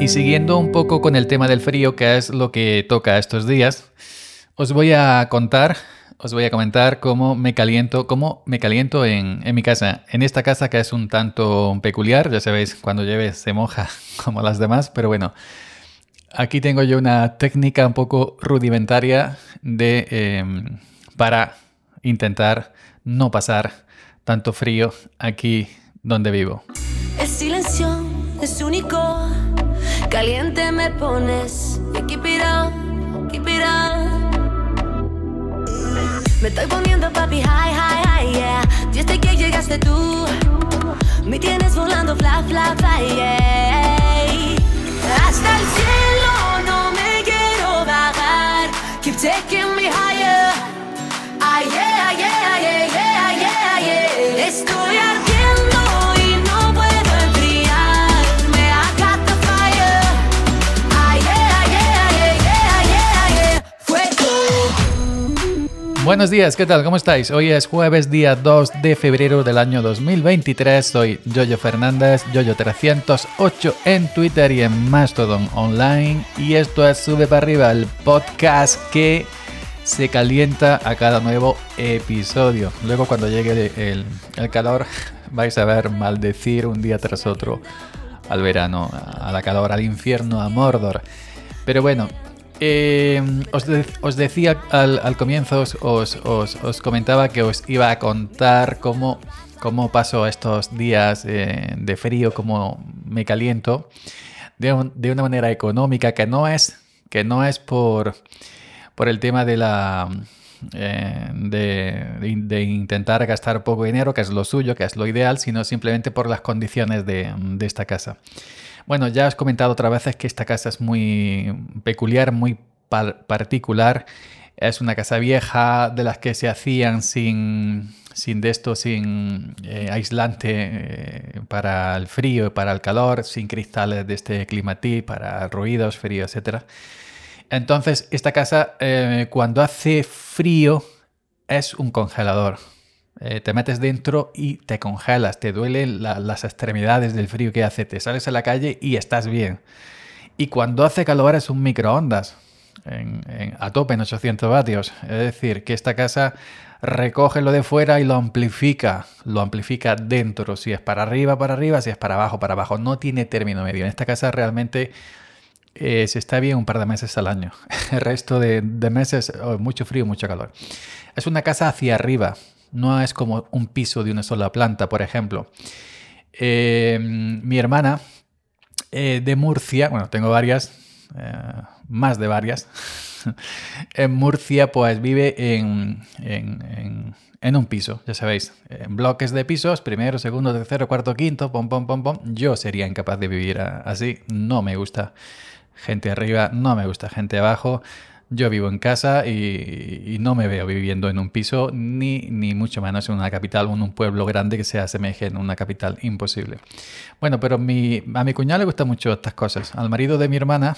Y siguiendo un poco con el tema del frío, que es lo que toca estos días, os voy a contar, os voy a comentar cómo me caliento, cómo me caliento en, mi casa. En esta casa que es un tanto peculiar, ya sabéis, cuando llueve se moja como las demás, pero bueno, aquí tengo yo una técnica un poco rudimentaria de, em, para intentar no pasar tanto frío aquí donde vivo. El silencio es único, caliente me pones. Y up, keep it up. Me estoy poniendo papi high, high, high, yeah. Desde que llegaste tú, me tienes volando fly, fly, fly, yeah. Buenos días, ¿qué tal? ¿Cómo estáis? Hoy es jueves día 2 de febrero del año 2023. Soy Yoyo Fernández, Yoyo308 en Twitter y en Mastodon Online. Y esto es Sube para arriba, el podcast que se calienta a cada nuevo episodio. Luego cuando llegue el, el- calor vais a ver maldecir un día tras otro al verano, a la calor, al infierno, a Mordor. Pero bueno, eh, os, os decía al, al comienzo, os, os- os- comentaba que os iba a contar cómo, cómo paso estos días eh, de frío, cómo me caliento de, de una manera económica, que no es, que no es por, por el tema de la... eh, de- de intentar gastar poco dinero, que es lo suyo, que es lo ideal, sino simplemente por las condiciones de, de esta casa. Bueno, ya he comentado otras veces que esta casa es muy peculiar, muy par- particular. Es una casa vieja de las que se hacían sin, sin de esto, sin eh, aislante eh, para el frío y para el calor, sin cristales de este climatí para ruidos, frío, etc. Entonces, esta casa, eh, cuando hace frío, es un congelador. Eh, te metes dentro y te congelas, te duelen la- las extremidades del frío que hace, te sales a la calle y estás bien. Y cuando hace calor es un microondas a tope en 800 vatios. Es decir, que esta casa recoge lo de fuera y lo amplifica. Lo amplifica dentro. Si es para arriba, para arriba. Si es para abajo, para abajo. No tiene término medio. En esta casa realmente eh, se está bien un par de meses al año. El resto de, de meses, oh, mucho frío, mucho calor. Es una casa hacia arriba. No es como un piso de una sola planta, por ejemplo. Eh, mi hermana eh, de Murcia, bueno, tengo varias, eh, más de varias. en Murcia, pues vive en, en- en- en un piso, ya sabéis, en bloques de pisos, primero, segundo, tercero, cuarto, quinto, pom, pom, pom, pom. Yo sería incapaz de vivir así, no me gusta gente arriba, no me gusta gente abajo. Yo vivo en casa y, no me veo viviendo en un piso, ni, ni mucho menos en una capital o en un pueblo grande que se asemeje en una capital. Imposible. Bueno, pero mi- a mi cuñado le gustan mucho estas cosas. Al marido de mi hermana,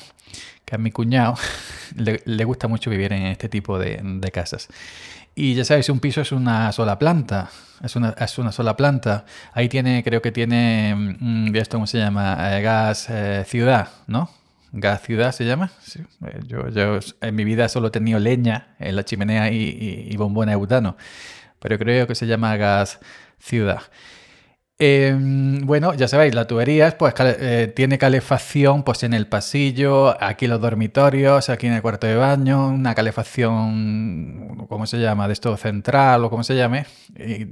que es mi cuñado, le, gusta mucho vivir en este tipo de, casas. Y ya sabéis, un piso es una sola planta. Es una, es una sola planta. Ahí tiene, creo que tiene, mm, esto cómo se llama, Eh, gas eh, ciudad, ¿no? Gas ciudad se llama. Eh, Yo, en mi vida solo he tenido leña en la chimenea y, y, y de butano. Pero creo que se llama gas ciudad. Eh, bueno, ya sabéis, la tubería es, pues, eh, tiene calefacción pues, en el pasillo, aquí los dormitorios, aquí en el cuarto de baño, una calefacción, ¿cómo se llama? De esto central o como se llame.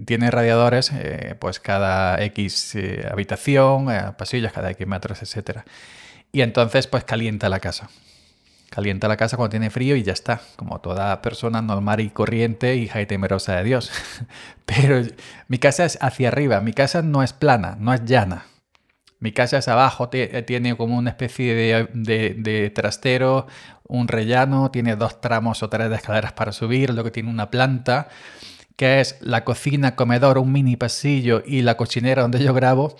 Tiene radiadores, eh, pues cada X habitación, pasillos, cada X metros, etcétera. Y entonces, pues calienta la casa. Calienta la casa cuando tiene frío y ya está, como toda persona normal y corriente, hija y temerosa de Dios. Pero mi casa es hacia arriba, mi casa no es plana, no es llana. Mi casa es abajo, te- tiene como una especie de, de- de trastero, un rellano, tiene dos tramos o tres de escaleras para subir, luego tiene una planta que es la cocina, comedor, un mini pasillo y la cochinera donde yo grabo.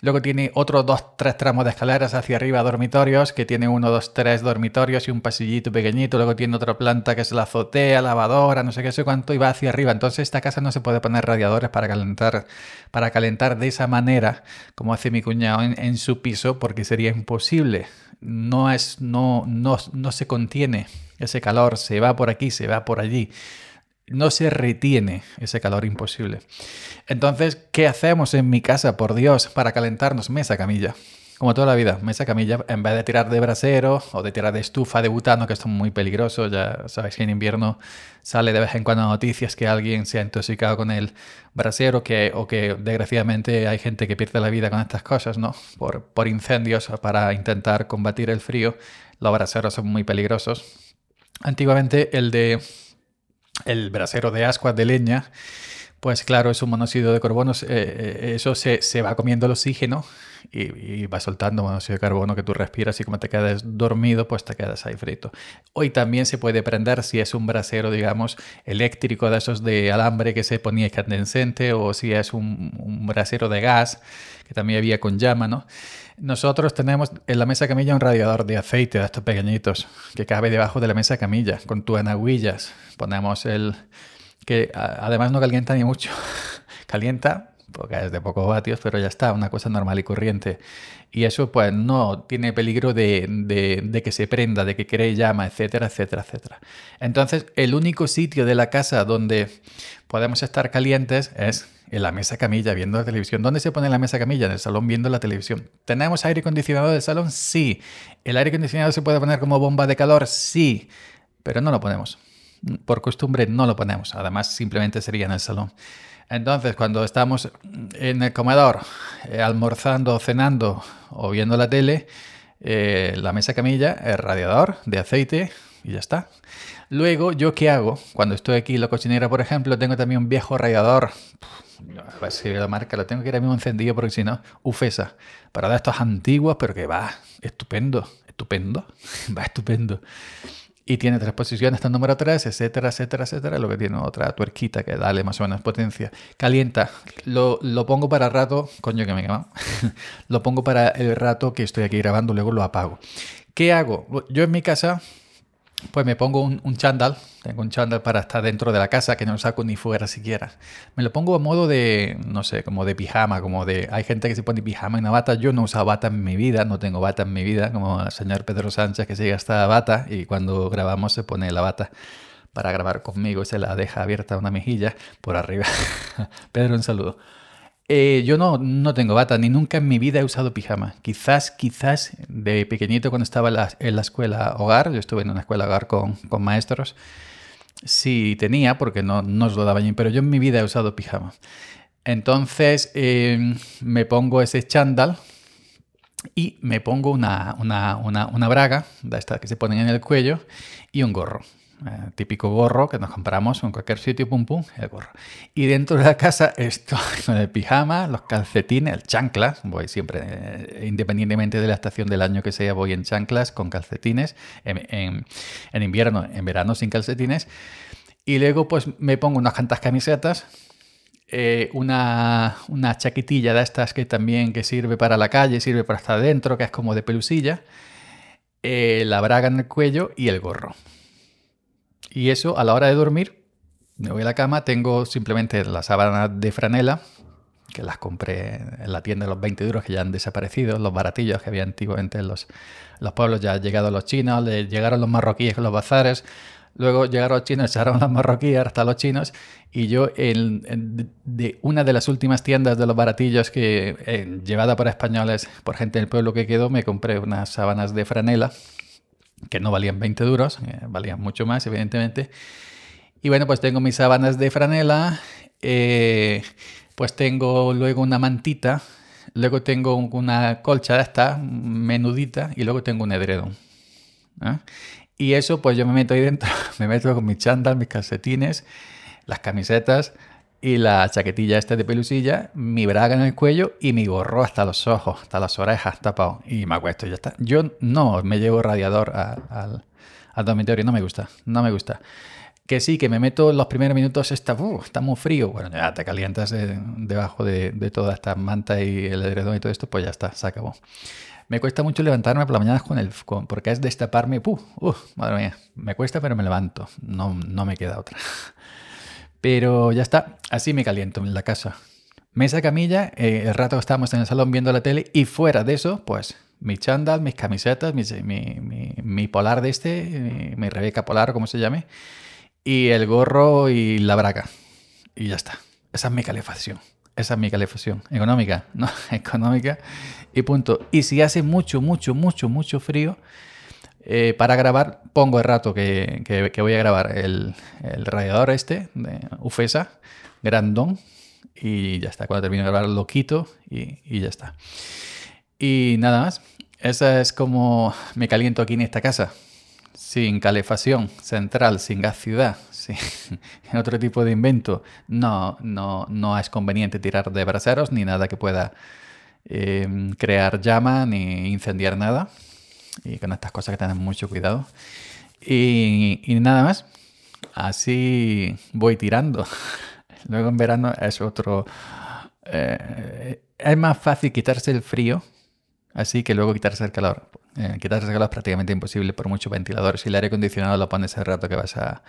Luego tiene otros dos, tres tramos de escaleras hacia arriba, dormitorios, que tiene uno, dos, tres dormitorios y un pasillito pequeñito. Luego tiene otra planta que es la azotea, lavadora, no sé qué sé cuánto, y va hacia arriba. Entonces esta casa no se puede poner radiadores para calentar, para calentar de esa manera, como hace mi cuñado en, su piso, porque sería imposible. No, es, no, no, no se contiene ese calor, se va por aquí, se va por allí no se retiene ese calor imposible. Entonces, ¿qué hacemos en mi casa, por Dios, para calentarnos? Mesa camilla. Como toda la vida, mesa camilla, en vez de tirar de brasero o de tirar de estufa de butano, que esto es muy peligroso, ya sabéis que en invierno sale de vez en cuando noticias que alguien se ha intoxicado con el brasero que, o que desgraciadamente hay gente que pierde la vida con estas cosas, ¿no? Por, por incendios para intentar combatir el frío. Los braseros son muy peligrosos. Antiguamente el de el brasero de ascuas de leña, pues claro, es un monóxido de carbono, eh, eh, eso se, va comiendo el oxígeno y, va soltando monóxido de carbono que tú respiras y como te quedas dormido, pues te quedas ahí frito. Hoy también se puede prender si es un brasero, digamos, eléctrico de esos de alambre que se ponía incandescente o si es un, brasero de gas que también había con llama, ¿no? Nosotros tenemos en la mesa camilla un radiador de aceite de estos pequeñitos que cabe debajo de la mesa camilla con tuanaguillas. Ponemos el que además no calienta ni mucho. calienta porque es de pocos vatios, pero ya está, una cosa normal y corriente. Y eso pues no tiene peligro de, de, que se prenda, de que cree llama, etcétera, etcétera, etcétera. Entonces, el único sitio de la casa donde podemos estar calientes es en la mesa camilla viendo la televisión. ¿Dónde se pone la mesa camilla? En el salón viendo la televisión. ¿Tenemos aire acondicionado del salón? Sí. ¿El aire acondicionado se puede poner como bomba de calor? Sí. Pero no lo ponemos. Por costumbre no lo ponemos. Además, simplemente sería en el salón. Entonces, cuando estamos en el comedor, eh, almorzando, cenando o viendo la tele, eh, la mesa camilla, el radiador de aceite y ya está. Luego, ¿yo qué hago? Cuando estoy aquí en la cocinera, por ejemplo, tengo también un viejo radiador a ver si la marca, lo tengo que ir a mismo encendido porque si no, Ufesa. Para dar estos antiguos, pero que va estupendo, estupendo, va estupendo. Y tiene tres posiciones, está el número 3, etcétera, etcétera, etcétera. Lo que tiene otra tuerquita que dale más o menos potencia. Calienta. Lo, lo pongo para rato. Coño, que me quema. lo pongo para el rato que estoy aquí grabando, luego lo apago. ¿Qué hago? Yo en mi casa pues me pongo un, un, chándal, tengo un chándal para estar dentro de la casa que no lo saco ni fuera siquiera. Me lo pongo a modo de, no sé, como de pijama, como de... Hay gente que se pone pijama y una bata, yo no uso bata en mi vida, no tengo bata en mi vida, como el señor Pedro Sánchez que se gasta bata y cuando grabamos se pone la bata para grabar conmigo y se la deja abierta una mejilla por arriba. Pedro, un saludo. Eh, yo no, no tengo bata, ni nunca en mi vida he usado pijama. Quizás, quizás de pequeñito cuando estaba en la, escuela hogar, yo estuve en una escuela hogar con, con maestros, sí tenía, porque no, no os lo daban, pero yo en mi vida he usado pijama. Entonces em, me pongo ese chándal y me pongo una, una, una, una braga, de estas que se ponen en el cuello, y un gorro. Eh, típico gorro que nos compramos en cualquier sitio, pum pum, el gorro. Y dentro de la casa estoy con el pijama, los calcetines, el chanclas, voy siempre, eh, independientemente de la estación del año que sea, voy en chanclas con calcetines, en, invierno, en verano sin calcetines. Y luego pues me pongo unas cantas camisetas, eh, una, una chaquetilla de estas que también que sirve para la calle, sirve para estar dentro, que es como de pelusilla, la braga en el cuello y el gorro. Y eso a la hora de dormir, me voy a la cama, tengo simplemente las sábanas de franela, que las compré en la tienda de los 20 duros que ya han desaparecido, los baratillos que había antiguamente en los, los pueblos, ya han llegado los chinos, llegaron los marroquíes con los bazares, luego llegaron los chinos, echaron los marroquíes hasta los chinos, y yo en, de una de las últimas tiendas de los baratillos que eh, llevada por españoles, por gente del pueblo que quedó, me compré unas sábanas de franela que no valían 20 duros, eh, valían mucho más, evidentemente. Y bueno, pues tengo mis sábanas de franela, eh, pues tengo luego una mantita, luego tengo una colcha esta, menudita, y luego tengo un edredón. Y eso, pues yo me meto ahí dentro, me meto con mis chándal, mis calcetines, las camisetas, y la chaquetilla esta de pelusilla, mi braga en el cuello y mi gorro hasta los ojos, hasta las orejas tapado. Y me acuesto y ya está. Yo no me llevo radiador al, dormitorio, no me gusta, no me gusta. que sí, que me meto los primeros minutos, está, uh, está muy frío. Bueno, ya te calientas debajo de, de toda esta manta y el edredón y todo esto, pues ya está, se acabó. Me cuesta mucho levantarme por la mañana con el, con, porque es destaparme, uh, uh, madre mía, me cuesta pero me levanto, no, no me queda otra. Pero ya está, así me caliento en la casa. Mesa camilla, eh, el rato que estábamos en el salón viendo la tele y fuera de eso, pues mi chándal, mis camisetas, mi, mi, mi, polar de este, mi, mi Rebeca polar, como se llame, y el gorro y la braga. Y ya está. Esa es mi calefacción. Esa es mi calefacción. Económica, ¿no? Económica y punto. Y si hace mucho, mucho, mucho, mucho frío, eh, para grabar pongo el rato que, que, voy a grabar el, radiador este de Ufesa, grandón, y ya está. Cuando termino de grabar lo quito y, y ya está. Y nada más. Esa es como me caliento aquí en esta casa. Sin calefacción central, sin gas ciudad, sin otro tipo de invento, no, no, no es conveniente tirar de braseros ni nada que pueda eh, crear llama ni incendiar nada. Y con estas cosas que tener mucho cuidado. Y, y nada más. Así voy tirando. Luego en verano es otro... Eh, es más fácil quitarse el frío así que luego quitarse el calor. Eh, quitarse el calor es prácticamente imposible por muchos ventiladores. Si el aire acondicionado lo pones el rato que vas a,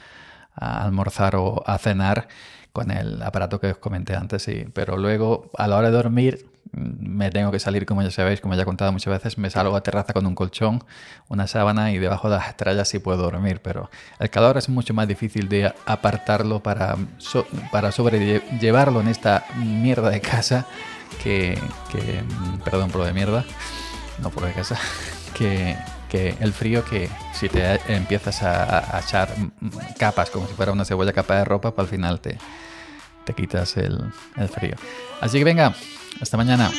a almorzar o a cenar con el aparato que os comenté antes, sí. Pero luego a la hora de dormir me tengo que salir, como ya sabéis, como ya he contado muchas veces, me salgo a terraza con un colchón, una sábana y debajo de las estrellas sí puedo dormir, pero el calor es mucho más difícil de apartarlo para, para sobrellevarlo en esta mierda de casa que, que, perdón por lo de mierda, no por de casa, que, que el frío que si te empiezas a, echar capas como si fuera una cebolla capa de ropa, pues al final te, te quitas el, el frío. Así que venga, hasta mañana.